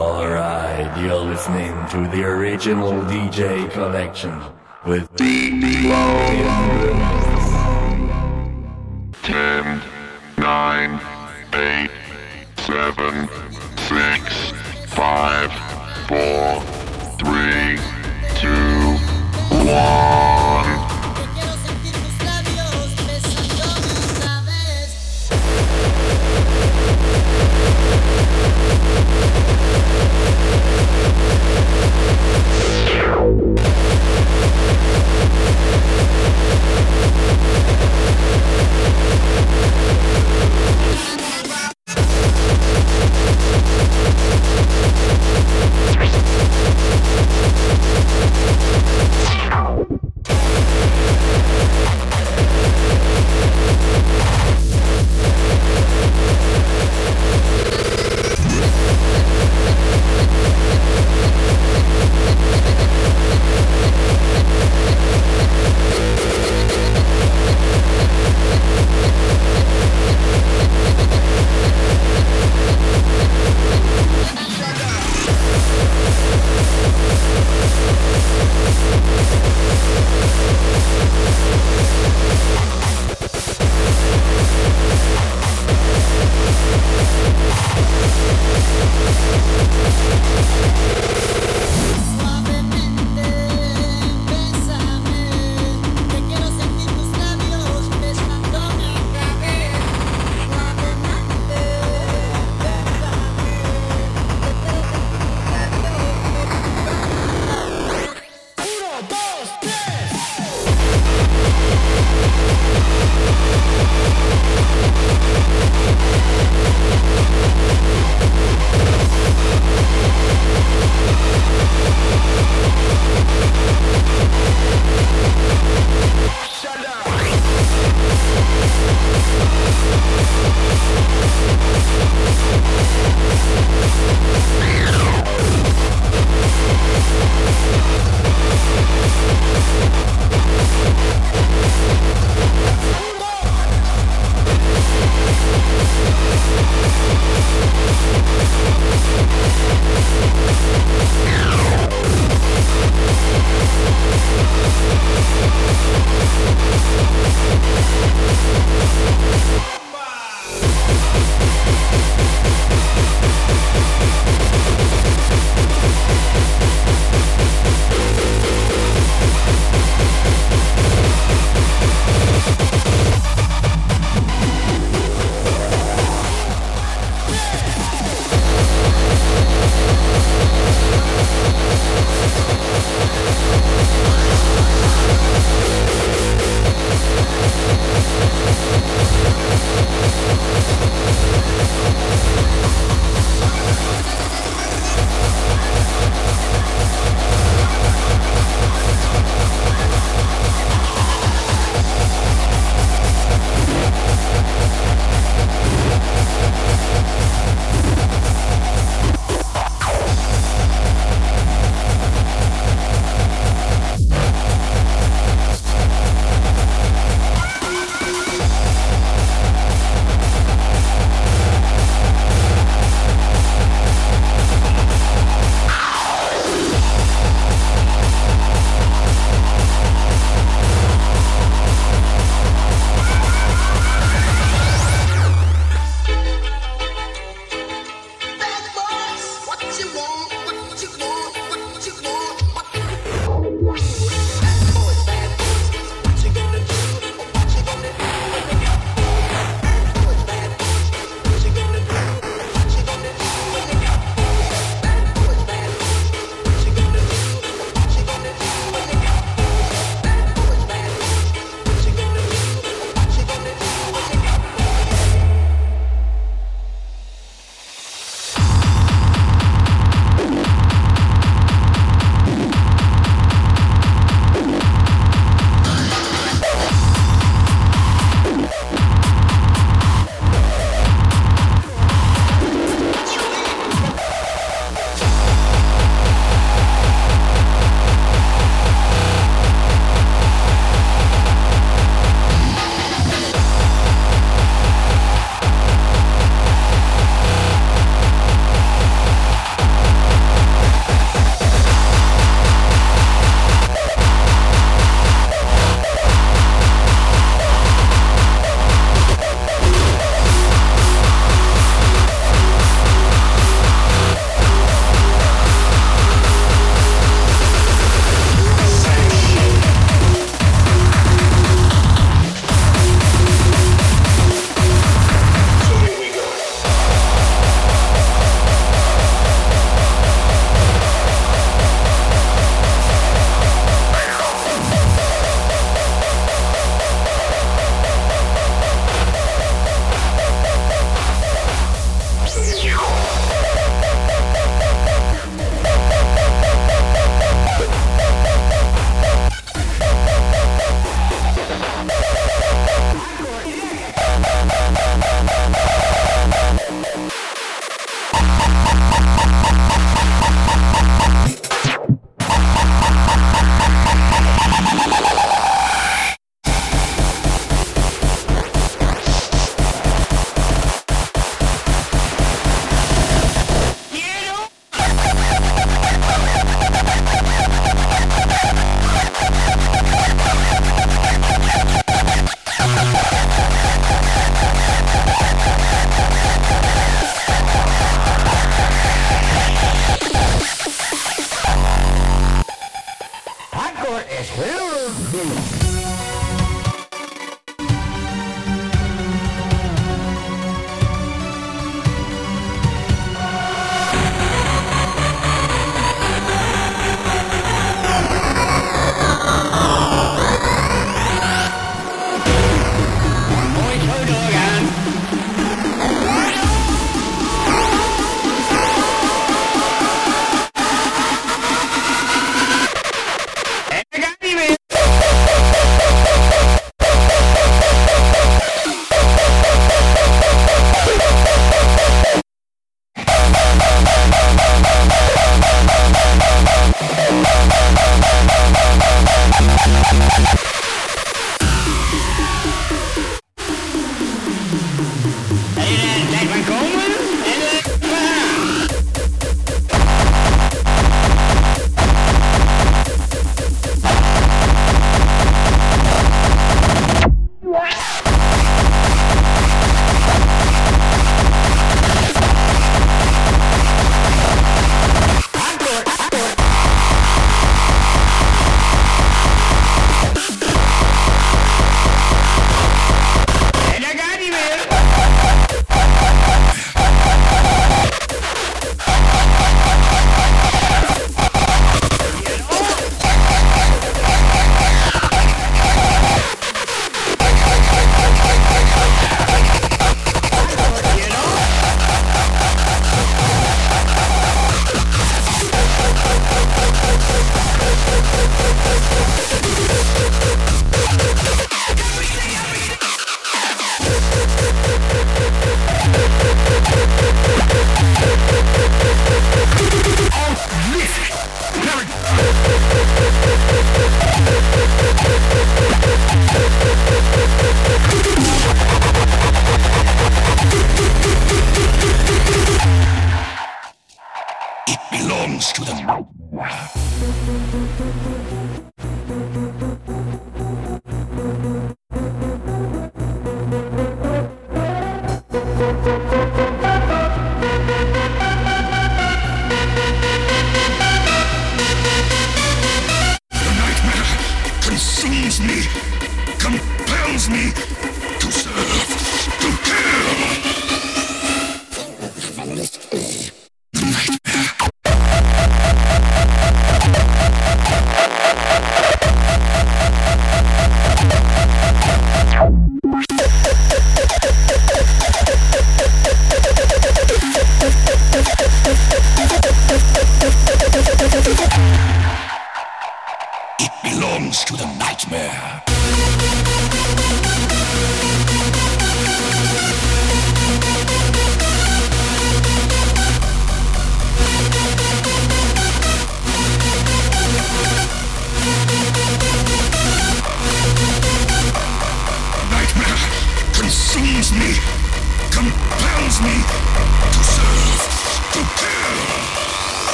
Alright, you're listening to the original DJ collection with DJ Ten,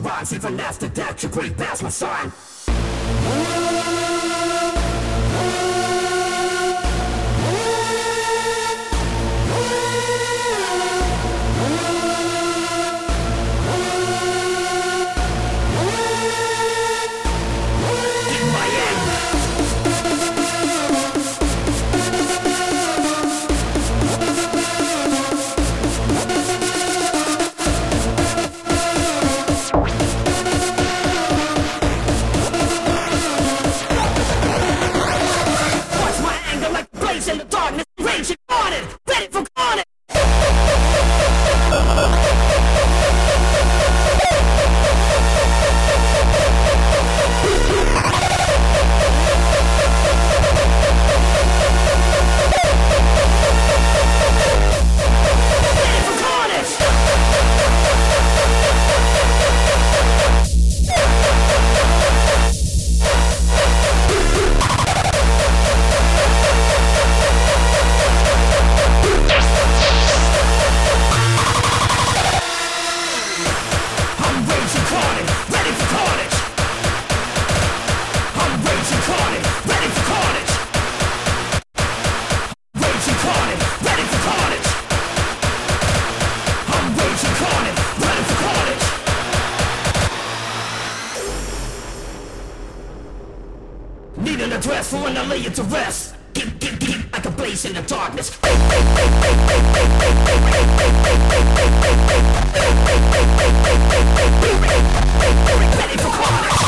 my Even after death, you break past my sign. wanna lay you to rest. Get, get, get like a blaze in the darkness. Ready for carnage.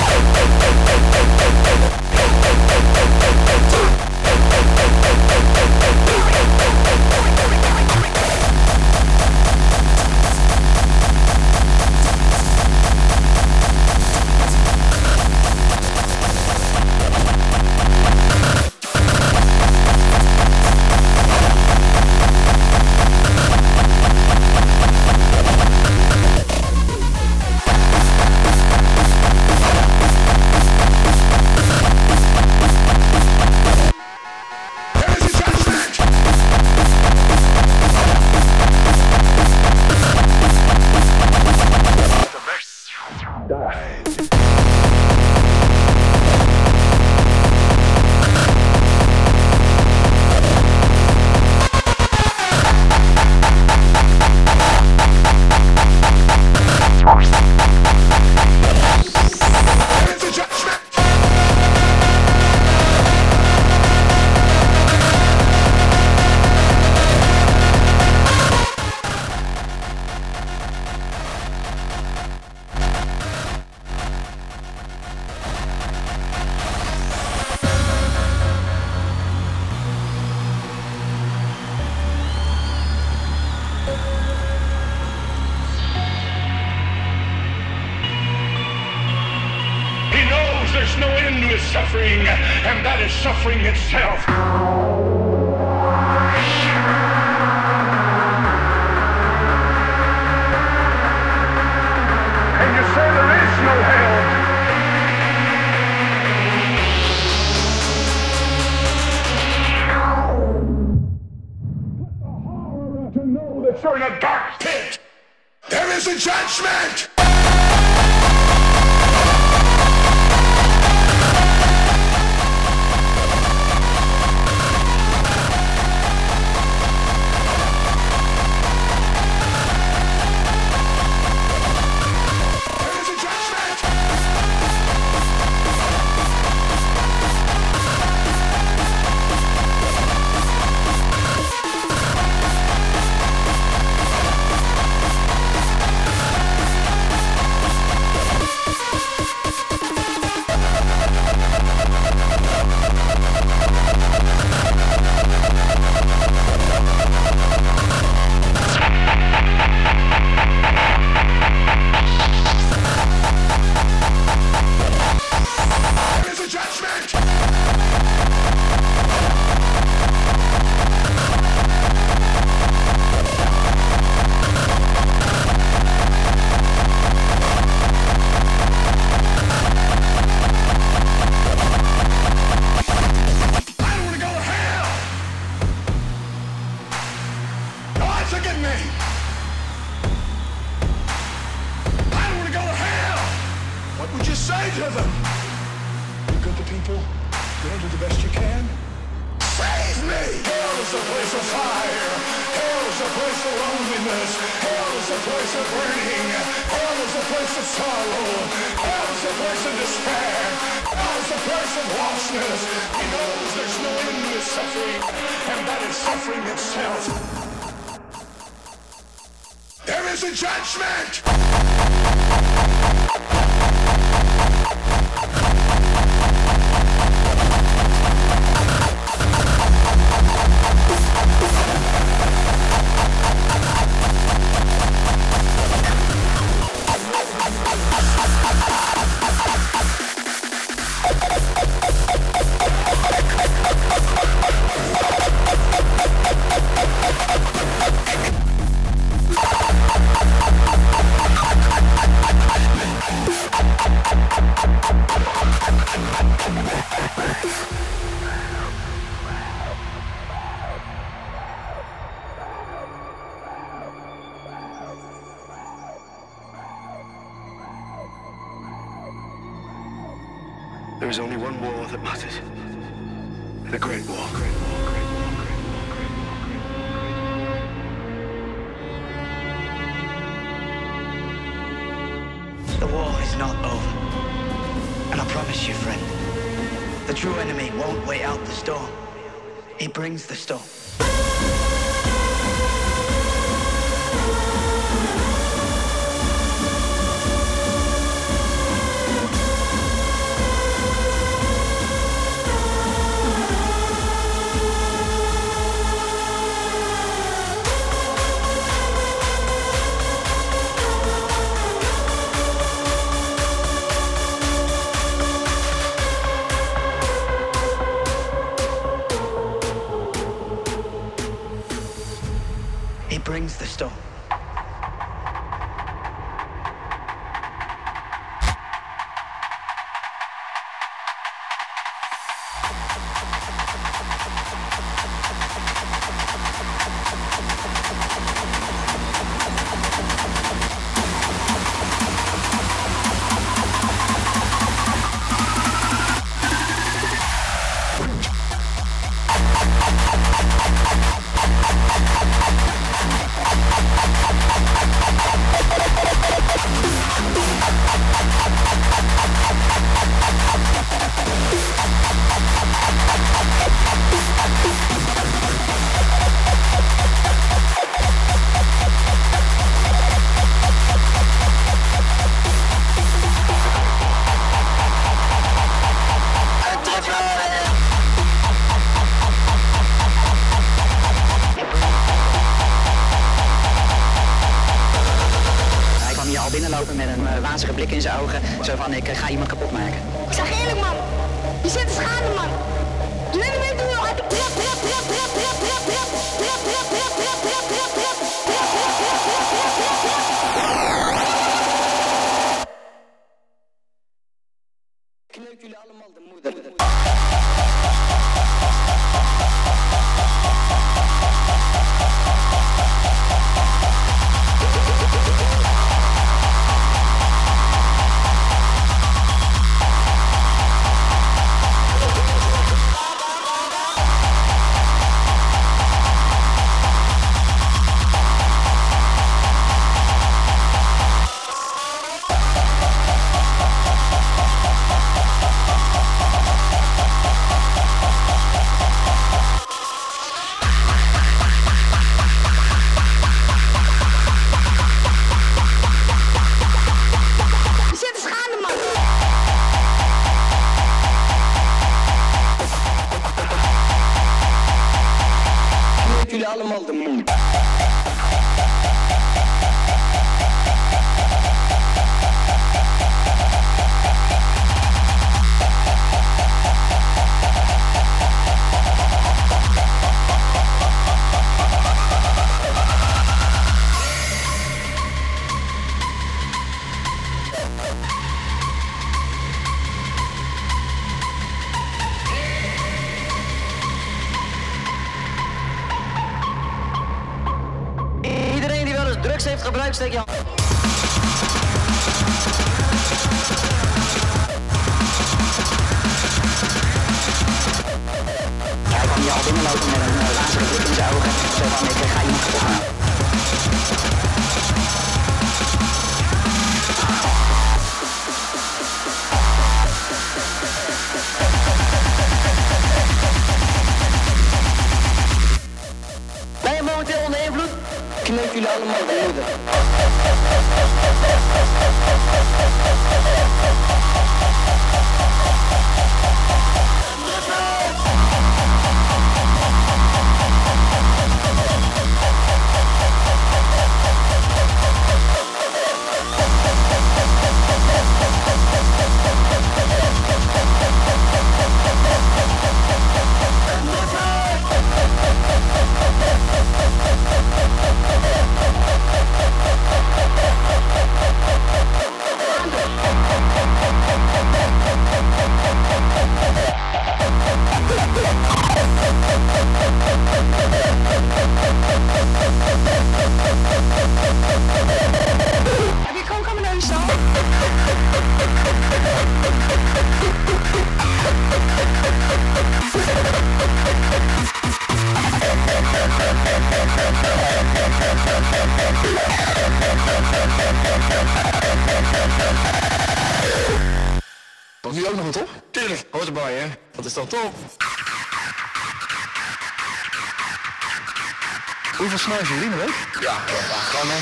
De week? Ja, kan hè.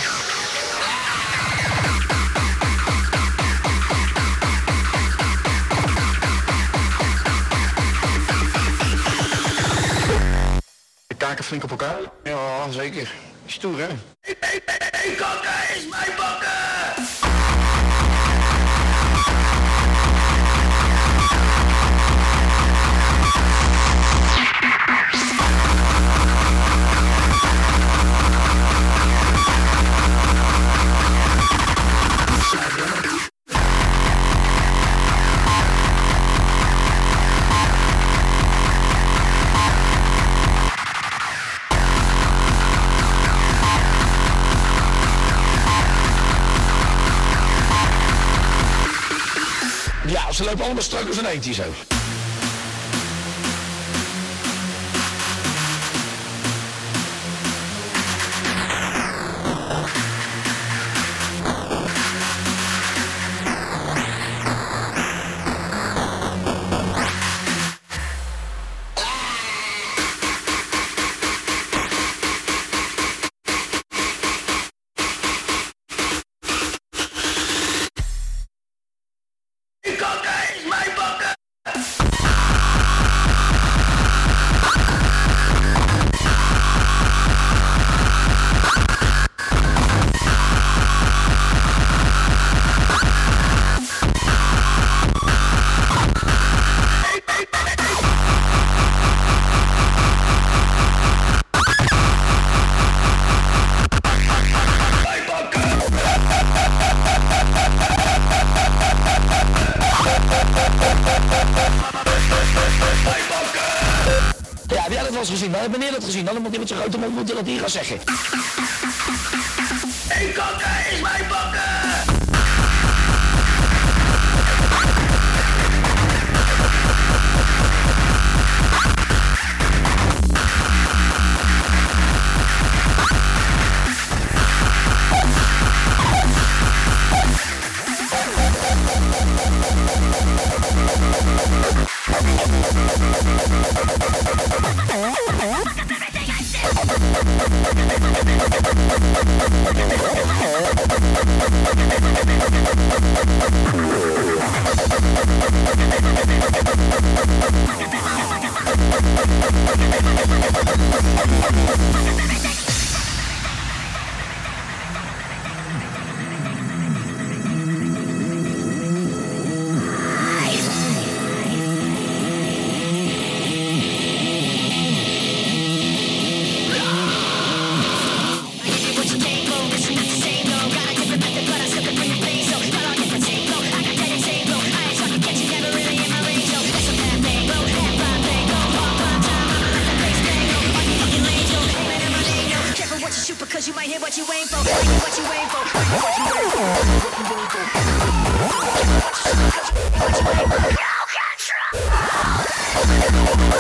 De kaken flink op elkaar? Ja, zeker. Stoer hè? ze lopen allemaal strak als een eentje zo. Gezien. Dan moet met zijn grote mond moet hij dat hier gaan zeggen.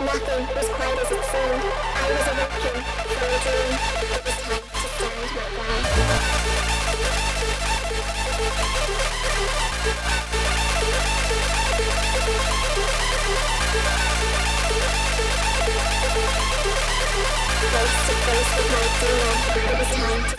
nothing was quite as it seemed. I was awakened. It was time to stand my ground. Face to face with my demon. It was time to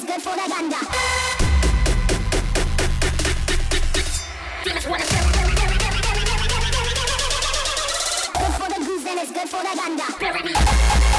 is good for the gander. Good for the goose and it's good for the gander.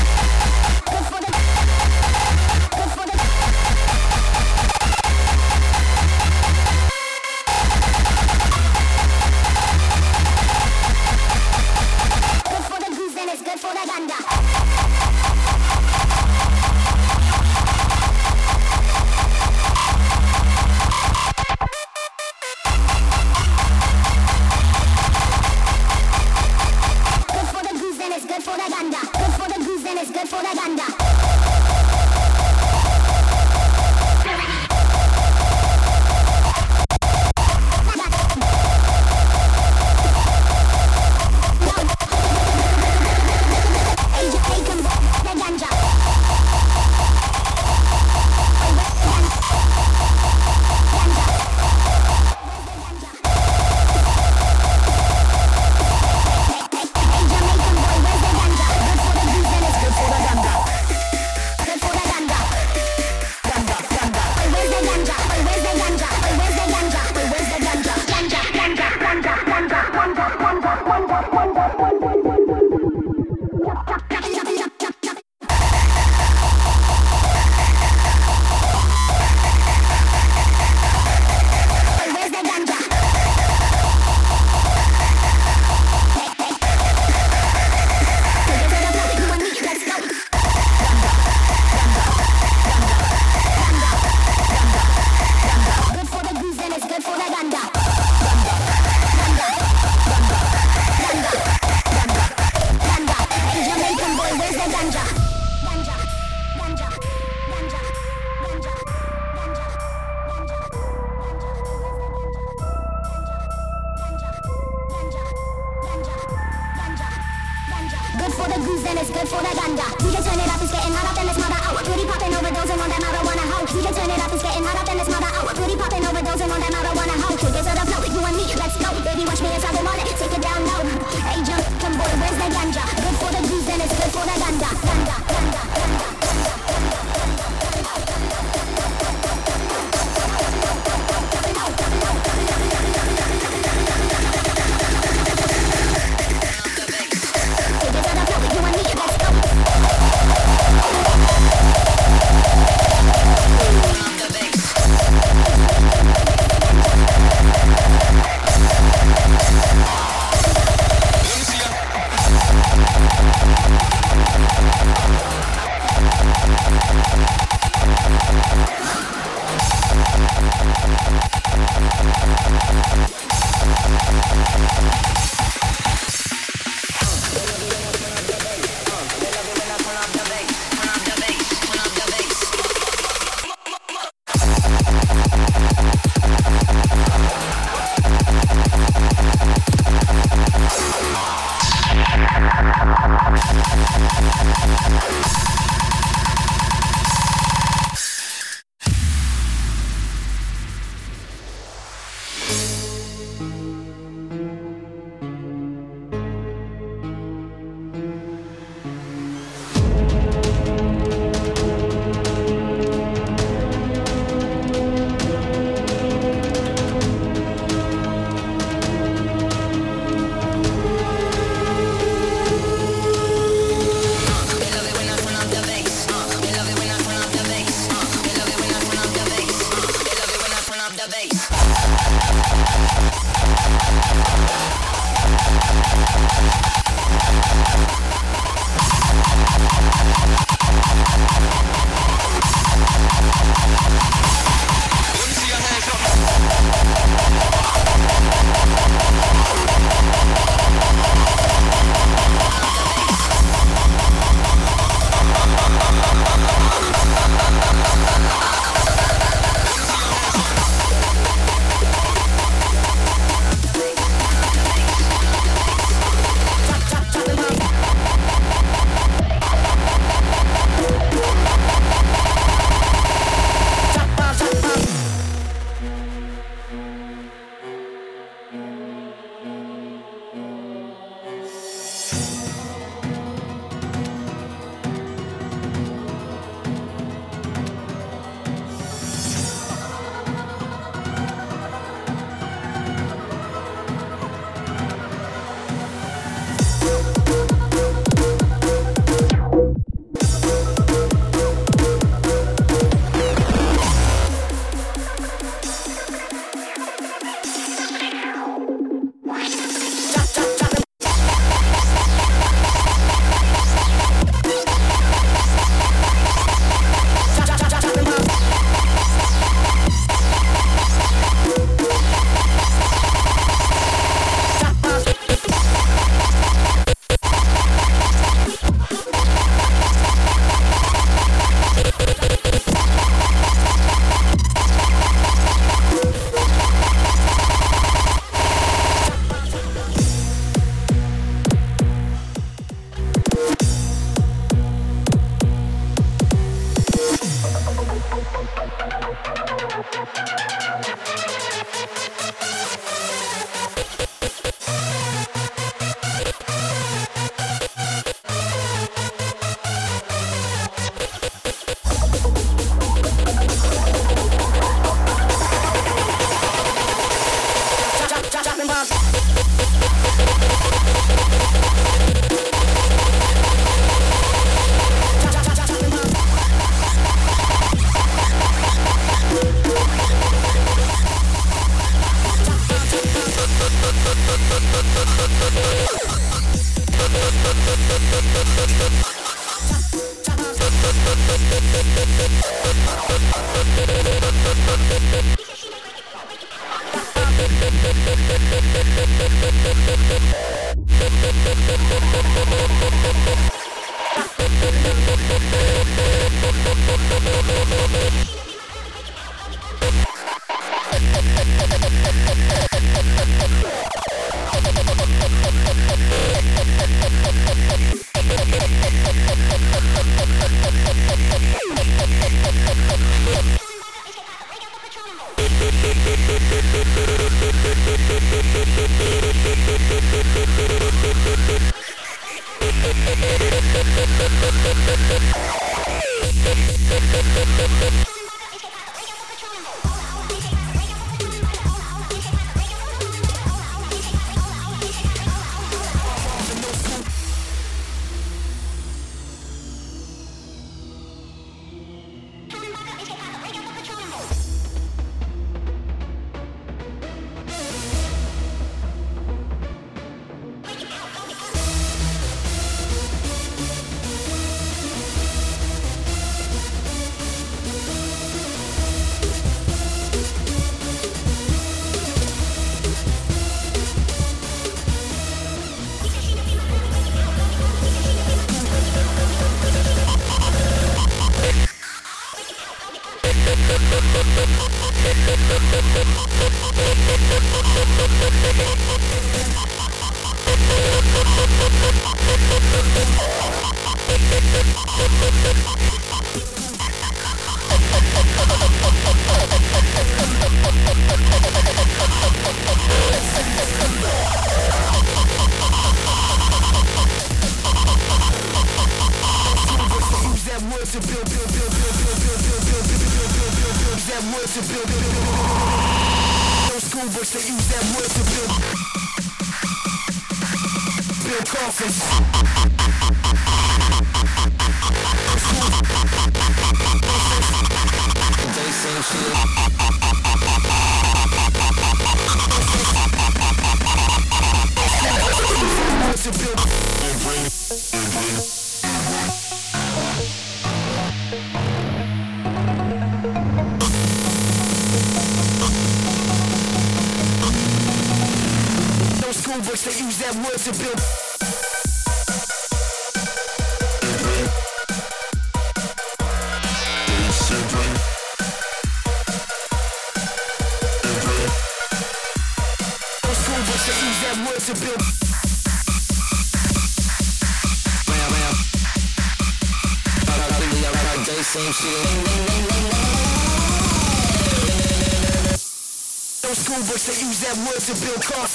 to Bill Cosby.